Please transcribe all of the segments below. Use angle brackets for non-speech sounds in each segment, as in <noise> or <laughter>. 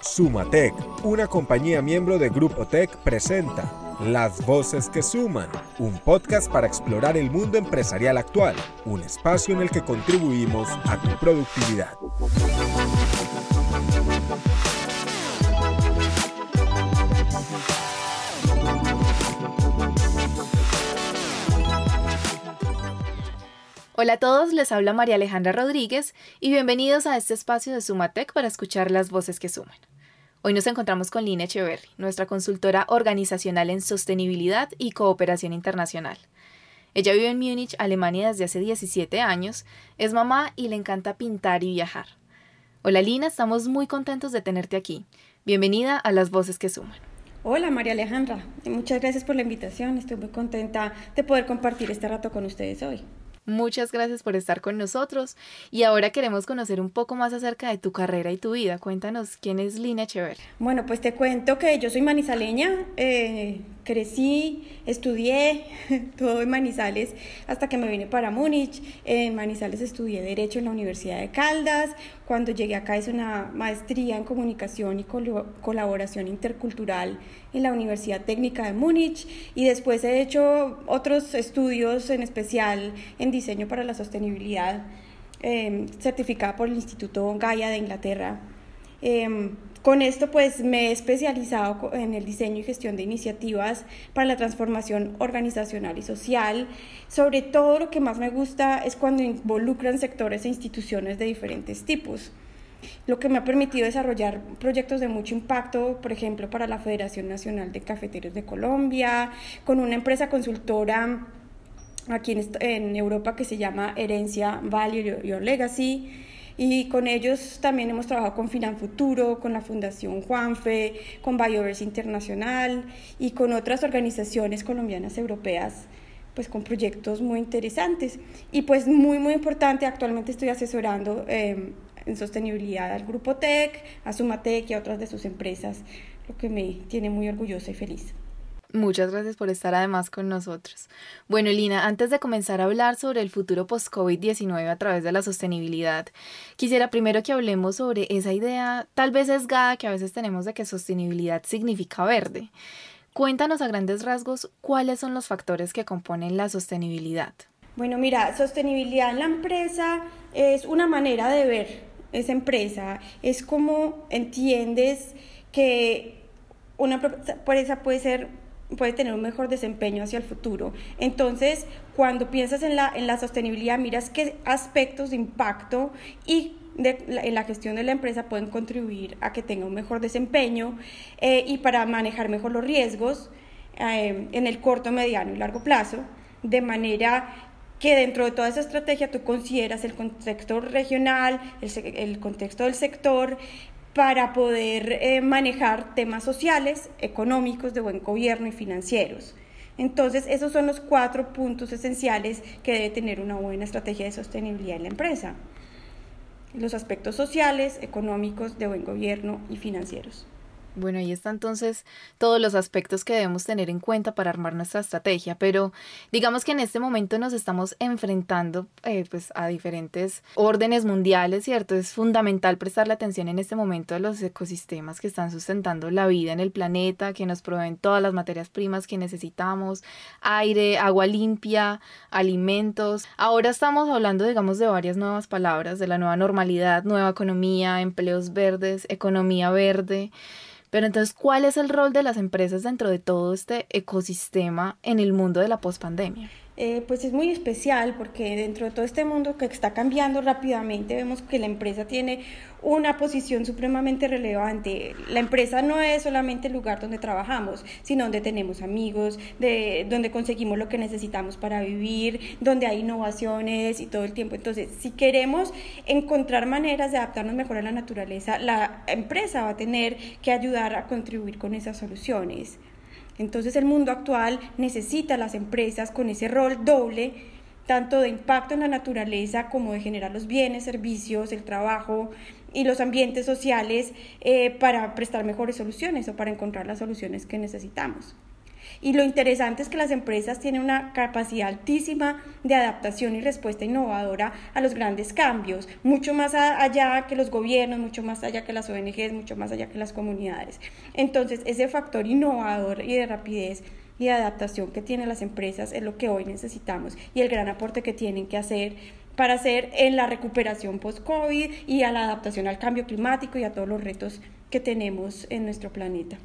Sumatec, una compañía miembro de Grupo Tech, presenta Las Voces que Suman, un podcast para explorar el mundo empresarial actual, un espacio en el que contribuimos a tu productividad. Hola a todos, les habla María Alejandra Rodríguez y bienvenidos a este espacio de Sumatec para escuchar las voces que suman. Hoy nos encontramos con Lina Echeverry, nuestra consultora organizacional en sostenibilidad y cooperación internacional. Ella vive en Múnich, Alemania desde hace 17 años, es mamá y le encanta pintar y viajar. Hola Lina, estamos muy contentos de tenerte aquí. Bienvenida a las voces que suman. Hola María Alejandra, muchas gracias por la invitación, estoy muy contenta de poder compartir este rato con ustedes hoy. Muchas gracias por estar con nosotros y ahora queremos conocer un poco más acerca de tu carrera y tu vida. Cuéntanos quién es Lina Echeverría. Bueno, pues te cuento que yo soy manizaleña, eh, crecí, estudié <laughs> todo en Manizales hasta que me vine para Múnich. En Manizales estudié Derecho en la Universidad de Caldas. Cuando llegué acá hice una maestría en Comunicación y Colaboración Intercultural en la Universidad Técnica de Múnich y después he hecho otros estudios, en especial en Diseño para la Sostenibilidad, eh, certificada por el Instituto Gaia de Inglaterra. Em, con esto pues me he especializado en el diseño y gestión de iniciativas para la transformación organizacional y social. Sobre todo lo que más me gusta es cuando involucran sectores e instituciones de diferentes tipos lo que me ha permitido desarrollar proyectos de mucho impacto, por ejemplo, para la Federación Nacional de Cafeteros de Colombia, con una empresa consultora aquí en, Europa que se llama Herencia Value Your Legacy y con ellos también hemos trabajado con Finan Futuro, con la Fundación Juanfe, con Bioverse Internacional y con otras organizaciones colombianas europeas pues con proyectos muy interesantes y pues muy muy importante actualmente estoy asesorando eh, en sostenibilidad al Grupo TEC, a Sumatec y a otras de sus empresas, lo que me tiene muy orgullosa y feliz. Muchas gracias por estar además con nosotros. Bueno, Lina, antes de comenzar a hablar sobre el futuro post-COVID-19 a través de la sostenibilidad, quisiera primero que hablemos sobre esa idea tal vez esgada que a veces tenemos de que sostenibilidad significa verde. Cuéntanos a grandes rasgos cuáles son los factores que componen la sostenibilidad. Bueno, mira, sostenibilidad en la empresa es una manera de ver esa empresa, es como entiendes que una empresa puede ser puede tener un mejor desempeño hacia el futuro. Entonces, cuando piensas en la, en la sostenibilidad, miras qué aspectos de impacto y de en la gestión de la empresa pueden contribuir a que tenga un mejor desempeño eh, y para manejar mejor los riesgos eh, en el corto, mediano y largo plazo, de manera que dentro de toda esa estrategia tú consideras el contexto regional, el, el contexto del sector, para poder eh, manejar temas sociales, económicos, de buen gobierno y financieros. Entonces, esos son los cuatro puntos esenciales que debe tener una buena estrategia de sostenibilidad en la empresa. Los aspectos sociales, económicos, de buen gobierno y financieros. Bueno, ahí está entonces todos los aspectos que debemos tener en cuenta para armar nuestra estrategia, pero digamos que en este momento nos estamos enfrentando eh, pues a diferentes órdenes mundiales, ¿cierto? Es fundamental prestarle atención en este momento a los ecosistemas que están sustentando la vida en el planeta, que nos proveen todas las materias primas que necesitamos, aire, agua limpia, alimentos. Ahora estamos hablando, digamos, de varias nuevas palabras, de la nueva normalidad, nueva economía, empleos verdes, economía verde. Pero entonces, ¿cuál es el rol de las empresas dentro de todo este ecosistema en el mundo de la pospandemia? Eh, pues es muy especial porque dentro de todo este mundo que está cambiando rápidamente vemos que la empresa tiene una posición supremamente relevante. La empresa no es solamente el lugar donde trabajamos, sino donde tenemos amigos, de, donde conseguimos lo que necesitamos para vivir, donde hay innovaciones y todo el tiempo. Entonces, si queremos encontrar maneras de adaptarnos mejor a la naturaleza, la empresa va a tener que ayudar a contribuir con esas soluciones. Entonces el mundo actual necesita a las empresas con ese rol doble, tanto de impacto en la naturaleza como de generar los bienes, servicios, el trabajo y los ambientes sociales eh, para prestar mejores soluciones o para encontrar las soluciones que necesitamos. Y lo interesante es que las empresas tienen una capacidad altísima de adaptación y respuesta innovadora a los grandes cambios, mucho más allá que los gobiernos, mucho más allá que las ONGs, mucho más allá que las comunidades. Entonces, ese factor innovador y de rapidez y de adaptación que tienen las empresas es lo que hoy necesitamos y el gran aporte que tienen que hacer para hacer en la recuperación post-COVID y a la adaptación al cambio climático y a todos los retos que tenemos en nuestro planeta.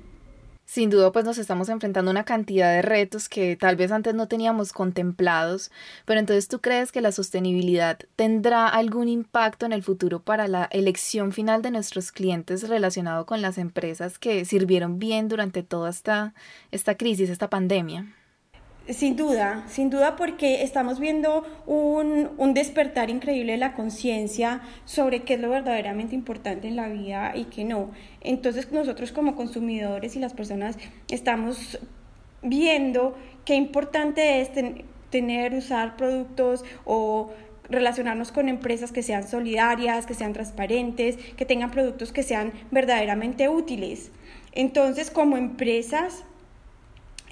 Sin duda, pues nos estamos enfrentando a una cantidad de retos que tal vez antes no teníamos contemplados, pero entonces tú crees que la sostenibilidad tendrá algún impacto en el futuro para la elección final de nuestros clientes relacionado con las empresas que sirvieron bien durante toda esta, esta crisis, esta pandemia? Sin duda, sin duda porque estamos viendo un, un despertar increíble de la conciencia sobre qué es lo verdaderamente importante en la vida y qué no. Entonces nosotros como consumidores y las personas estamos viendo qué importante es tener, usar productos o relacionarnos con empresas que sean solidarias, que sean transparentes, que tengan productos que sean verdaderamente útiles. Entonces, como empresas,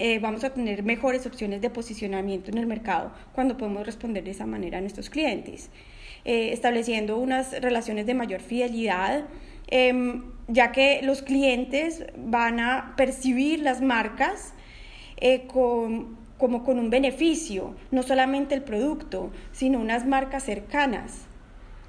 eh, vamos a tener mejores opciones de posicionamiento en el mercado cuando podemos responder de esa manera a nuestros clientes, eh, estableciendo unas relaciones de mayor fidelidad, em, ya que los clientes van a percibir las marcas eh, como con un beneficio, no solamente el producto, sino unas marcas cercanas.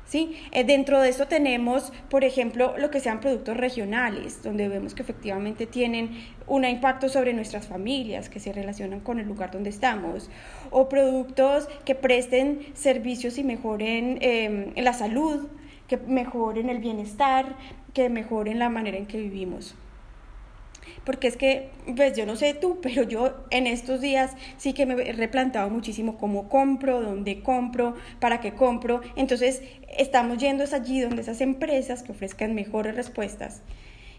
¿Sí? Eh, dentro de eso tenemos, por ejemplo, lo que sean productos regionales, donde vemos que efectivamente tienen un impacto sobre nuestras familias, que se relacionan con el lugar donde estamos, o productos que presten servicios y mejoren em, la salud, que mejoren el bienestar, que mejoren la manera en que vivimos porque es que, pues yo no sé tú, pero yo en estos días sí que me he replantado muchísimo cómo compro, dónde compro, para qué compro. Entonces, estamos yendo allí donde esas empresas que ofrezcan mejores respuestas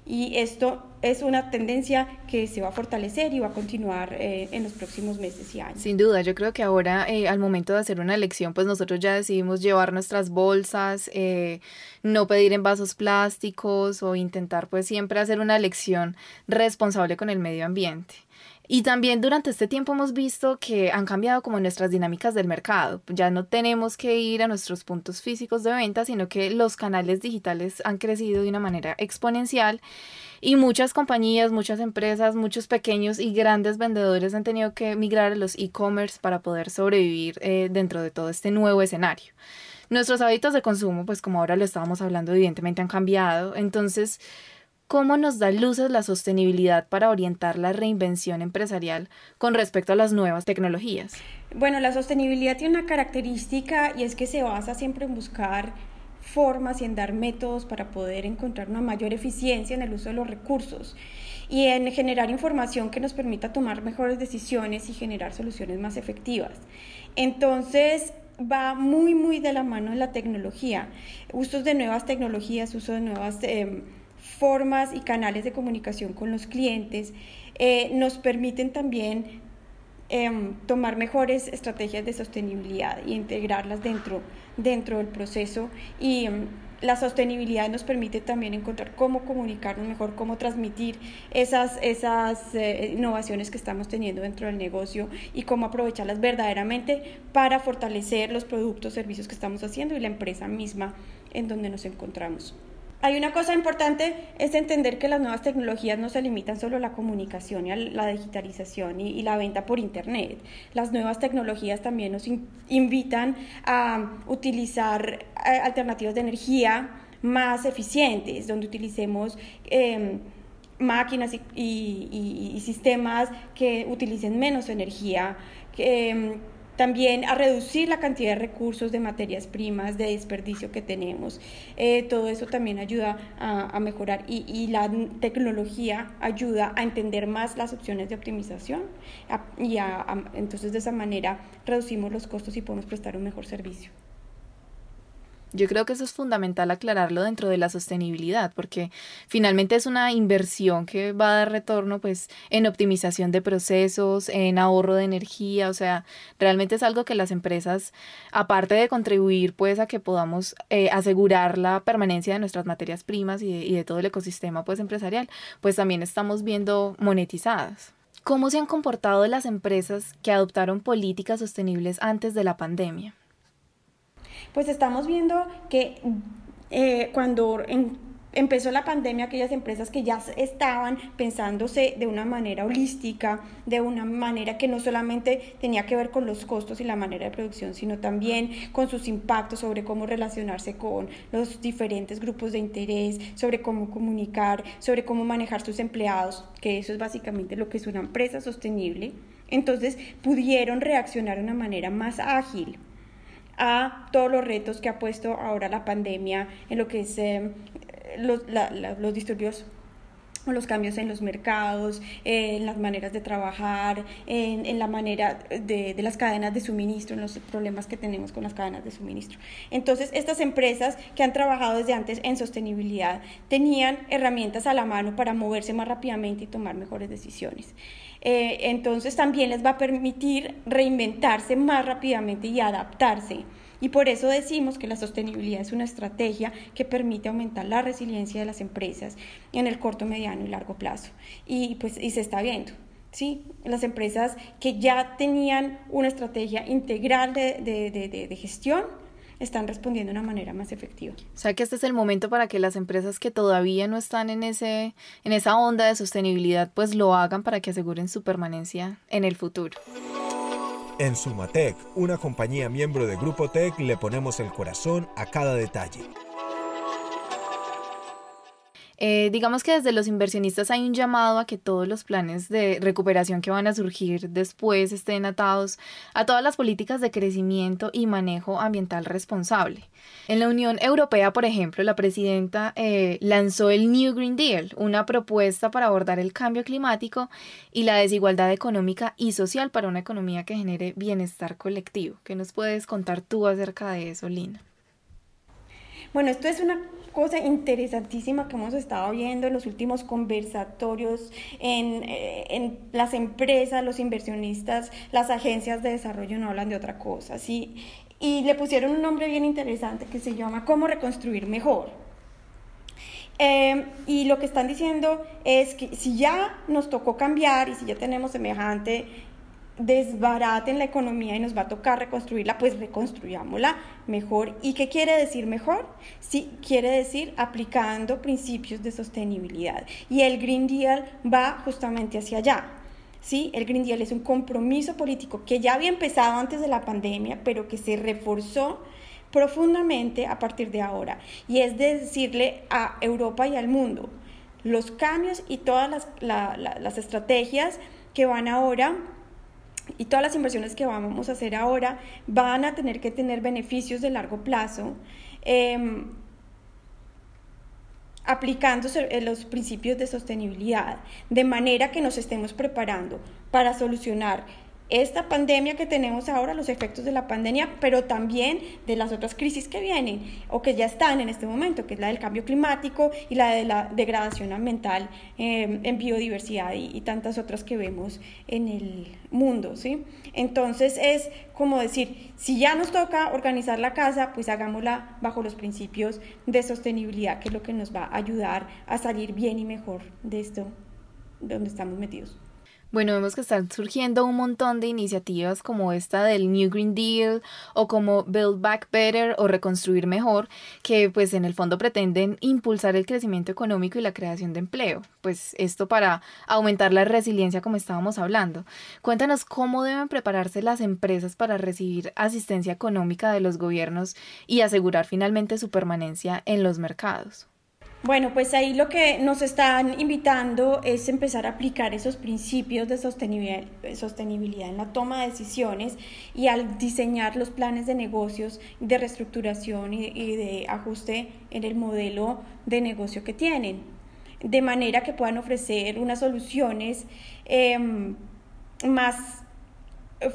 y esto es una tendencia que se va a fortalecer y va a continuar eh, en los próximos meses y años. Sin duda, yo creo que ahora eh, al momento de hacer una elección, pues nosotros ya decidimos llevar nuestras bolsas, eh, no pedir envasos plásticos o intentar pues siempre hacer una elección responsable con el medio ambiente. Y también durante este tiempo hemos visto que han cambiado como nuestras dinámicas del mercado. Ya no tenemos que ir a nuestros puntos físicos de venta, sino que los canales digitales han crecido de una manera exponencial y muchas compañías, muchas empresas, muchos pequeños y grandes vendedores han tenido que migrar a los e-commerce para poder sobrevivir eh, dentro de todo este nuevo escenario. Nuestros hábitos de consumo, pues como ahora lo estábamos hablando, evidentemente han cambiado. Entonces, ¿Cómo nos da luces la sostenibilidad para orientar la reinvención empresarial con respecto a las nuevas tecnologías? Bueno, la sostenibilidad tiene una característica y es que se basa siempre en buscar formas y en dar métodos para poder encontrar una mayor eficiencia en el uso de los recursos y en generar información que nos permita tomar mejores decisiones y generar soluciones más efectivas. Entonces, va muy, muy de la mano de la tecnología, usos de nuevas tecnologías, uso de nuevas... Eh, formas y canales de comunicación con los clientes eh, nos permiten también em, tomar mejores estrategias de sostenibilidad y integrarlas dentro, dentro del proceso y em, la sostenibilidad nos permite también encontrar cómo comunicarnos mejor, cómo transmitir esas, esas eh, innovaciones que estamos teniendo dentro del negocio y cómo aprovecharlas verdaderamente para fortalecer los productos, servicios que estamos haciendo y la empresa misma en donde nos encontramos. Hay una cosa importante, es entender que las nuevas tecnologías no se limitan solo a la comunicación y a la digitalización y, la venta por Internet. Las nuevas tecnologías también nos invitan a utilizar eh, alternativas de energía más eficientes, donde utilicemos... Em, máquinas y, sistemas que utilicen menos energía, em, también a reducir la cantidad de recursos, de materias primas, de desperdicio que tenemos. Eh, todo eso también ayuda a, mejorar y, la tecnología ayuda a entender más las opciones de optimización y entonces de esa manera reducimos los costos y podemos prestar un mejor servicio. Yo creo que eso es fundamental aclararlo dentro de la sostenibilidad, porque finalmente es una inversión que va a dar retorno pues en optimización de procesos, en ahorro de energía, o sea, realmente es algo que las empresas, aparte de contribuir pues a que podamos eh, asegurar la permanencia de nuestras materias primas y de, y de todo el ecosistema pues empresarial, pues también estamos viendo monetizadas. ¿Cómo se han comportado las empresas que adoptaron políticas sostenibles antes de la pandemia? Pues estamos viendo que eh, cuando empezó la pandemia, aquellas empresas que ya estaban pensándose de una manera holística, de una manera que no solamente tenía que ver con los costos y la manera de producción, sino también con sus impactos sobre cómo relacionarse con los diferentes grupos de interés, sobre cómo comunicar, sobre cómo manejar sus empleados, que eso es básicamente lo que es una empresa sostenible. Entonces pudieron reaccionar de una manera más ágil a todos los retos que ha puesto ahora la pandemia en lo que es eh, los, los disturbios o los cambios en los mercados, en las maneras de trabajar, en, en la manera de, de, las cadenas de suministro, en los problemas que tenemos con las cadenas de suministro. Entonces, estas empresas que han trabajado desde antes en sostenibilidad tenían herramientas a la mano para moverse más rápidamente y tomar mejores decisiones. Eh, entonces, también les va a permitir reinventarse más rápidamente y adaptarse y por eso decimos que la sostenibilidad es una estrategia que permite aumentar la resiliencia de las empresas en el corto, mediano y largo plazo. Y pues y se está viendo. ¿sí? Las empresas que ya tenían una estrategia integral de, de, de, de, gestión están respondiendo de una manera más efectiva. O sea que este es el momento para que las empresas que todavía no están en, ese, en esa onda de sostenibilidad, pues lo hagan para que aseguren su permanencia en el futuro. En Sumatec, una compañía miembro de Grupo Tech, le ponemos el corazón a cada detalle. Eh, digamos que desde los inversionistas hay un llamado a que todos los planes de recuperación que van a surgir después estén atados a todas las políticas de crecimiento y manejo ambiental responsable. En la Unión Europea, por ejemplo, la presidenta eh, lanzó el New Green Deal, una propuesta para abordar el cambio climático y la desigualdad económica y social para una economía que genere bienestar colectivo. ¿Qué nos puedes contar tú acerca de eso, Lina? Bueno, esto es una cosa interesantísima que hemos estado viendo en los últimos conversatorios en, eh, en, las empresas, los inversionistas, las agencias de desarrollo no hablan de otra cosa, ¿sí? Y le pusieron un nombre bien interesante que se llama ¿Cómo reconstruir mejor? Eh, y lo que están diciendo es que si ya nos tocó cambiar y si ya tenemos semejante desbaraten la economía y nos va a tocar reconstruirla, pues reconstruyámosla mejor. ¿Y qué quiere decir mejor? Sí, quiere decir aplicando principios de sostenibilidad. Y el Green Deal va justamente hacia allá. ¿sí? El Green Deal es un compromiso político que ya había empezado antes de la pandemia, pero que se reforzó profundamente a partir de ahora. Y es de decirle a Europa y al mundo los cambios y todas las, las estrategias que van ahora y todas las inversiones que vamos a hacer ahora van a tener que tener beneficios de largo plazo, eh, aplicando los principios de sostenibilidad, de manera que nos estemos preparando para solucionar esta pandemia que tenemos ahora, los efectos de la pandemia, pero también de las otras crisis que vienen o que ya están en este momento, que es la del cambio climático y la de la degradación ambiental eh, en biodiversidad y, y, tantas otras que vemos en el mundo, ¿sí? Entonces es como decir, si ya nos toca organizar la casa, pues hagámosla bajo los principios de sostenibilidad, que es lo que nos va a ayudar a salir bien y mejor de esto, de donde estamos metidos. Bueno, vemos que están surgiendo un montón de iniciativas como esta del New Green Deal o como Build Back Better o Reconstruir Mejor, que pues en el fondo pretenden impulsar el crecimiento económico y la creación de empleo. Pues esto para aumentar la resiliencia como estábamos hablando. Cuéntanos cómo deben prepararse las empresas para recibir asistencia económica de los gobiernos y asegurar finalmente su permanencia en los mercados. Bueno, pues ahí lo que nos están invitando es empezar a aplicar esos principios de sostenibilidad, en la toma de decisiones y al diseñar los planes de negocios, de reestructuración y, de ajuste en el modelo de negocio que tienen, de manera que puedan ofrecer unas soluciones eh, más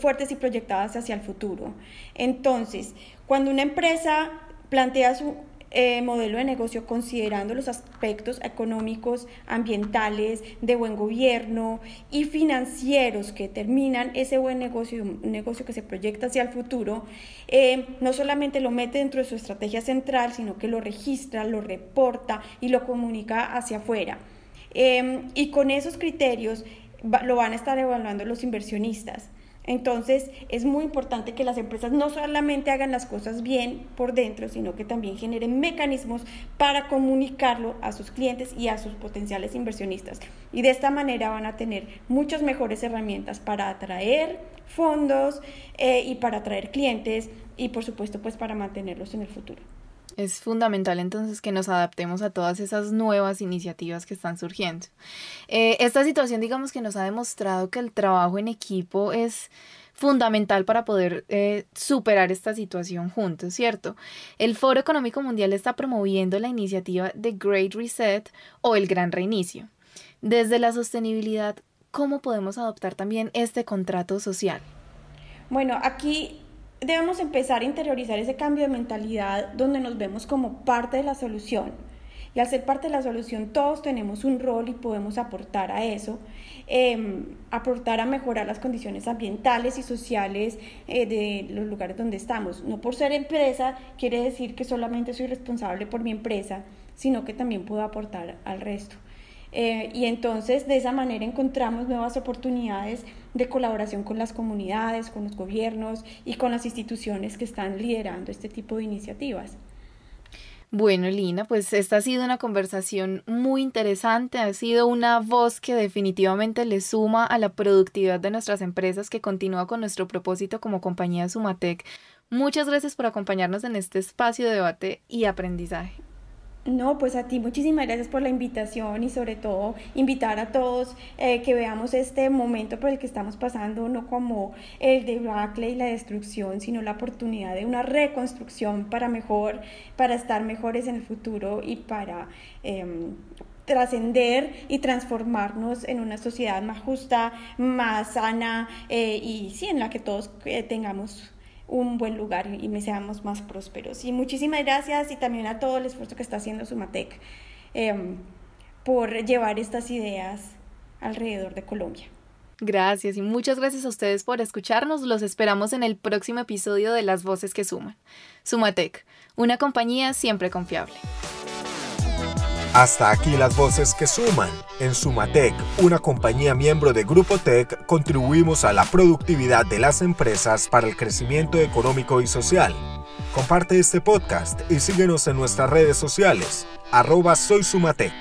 fuertes y proyectadas hacia el futuro. Entonces, cuando una empresa plantea su eh, modelo de negocio considerando los aspectos económicos, ambientales, de buen gobierno y financieros que determinan ese buen negocio, un negocio que se proyecta hacia el futuro, eh, no solamente lo mete dentro de su estrategia central, sino que lo registra, lo reporta y lo comunica hacia afuera. Eh, y con esos criterios lo van a estar evaluando los inversionistas. Entonces es muy importante que las empresas no solamente hagan las cosas bien por dentro, sino que también generen mecanismos para comunicarlo a sus clientes y a sus potenciales inversionistas. Y de esta manera van a tener muchas mejores herramientas para atraer fondos eh, y para atraer clientes y por supuesto pues para mantenerlos en el futuro. Es fundamental entonces que nos adaptemos a todas esas nuevas iniciativas que están surgiendo. Eh, esta situación digamos que nos ha demostrado que el trabajo en equipo es fundamental para poder eh, superar esta situación juntos, ¿cierto? El Foro Económico Mundial está promoviendo la iniciativa de Great Reset o el Gran Reinicio. Desde la sostenibilidad, ¿cómo podemos adoptar también este contrato social? Bueno, aquí debemos empezar a interiorizar ese cambio de mentalidad donde nos vemos como parte de la solución. Y al ser parte de la solución todos tenemos un rol y podemos aportar a eso, em, aportar a mejorar las condiciones ambientales y sociales eh, de los lugares donde estamos. No por ser empresa quiere decir que solamente soy responsable por mi empresa, sino que también puedo aportar al resto. Eh, y entonces de esa manera encontramos nuevas oportunidades de colaboración con las comunidades, con los gobiernos y con las instituciones que están liderando este tipo de iniciativas. Bueno, Lina, pues esta ha sido una conversación muy interesante, ha sido una voz que definitivamente le suma a la productividad de nuestras empresas, que continúa con nuestro propósito como compañía Sumatec. Muchas gracias por acompañarnos en este espacio de debate y aprendizaje. No, pues a ti muchísimas gracias por la invitación y sobre todo invitar a todos eh, que veamos este momento por el que estamos pasando, no como el debacle y la destrucción, sino la oportunidad de una reconstrucción para mejor, para estar mejores en el futuro y para em, trascender y transformarnos en una sociedad más justa, más sana eh, y sí, en la que todos eh, tengamos un buen lugar y me seamos más prósperos. Y muchísimas gracias y también a todo el esfuerzo que está haciendo Sumatec em, por llevar estas ideas alrededor de Colombia. Gracias y muchas gracias a ustedes por escucharnos. Los esperamos en el próximo episodio de Las Voces que Suman. Sumatec, una compañía siempre confiable. Hasta aquí las voces que suman. En Sumatec, una compañía miembro de Grupo Tech, contribuimos a la productividad de las empresas para el crecimiento económico y social. Comparte este podcast y síguenos en nuestras redes sociales. Arroba Soy Sumatec.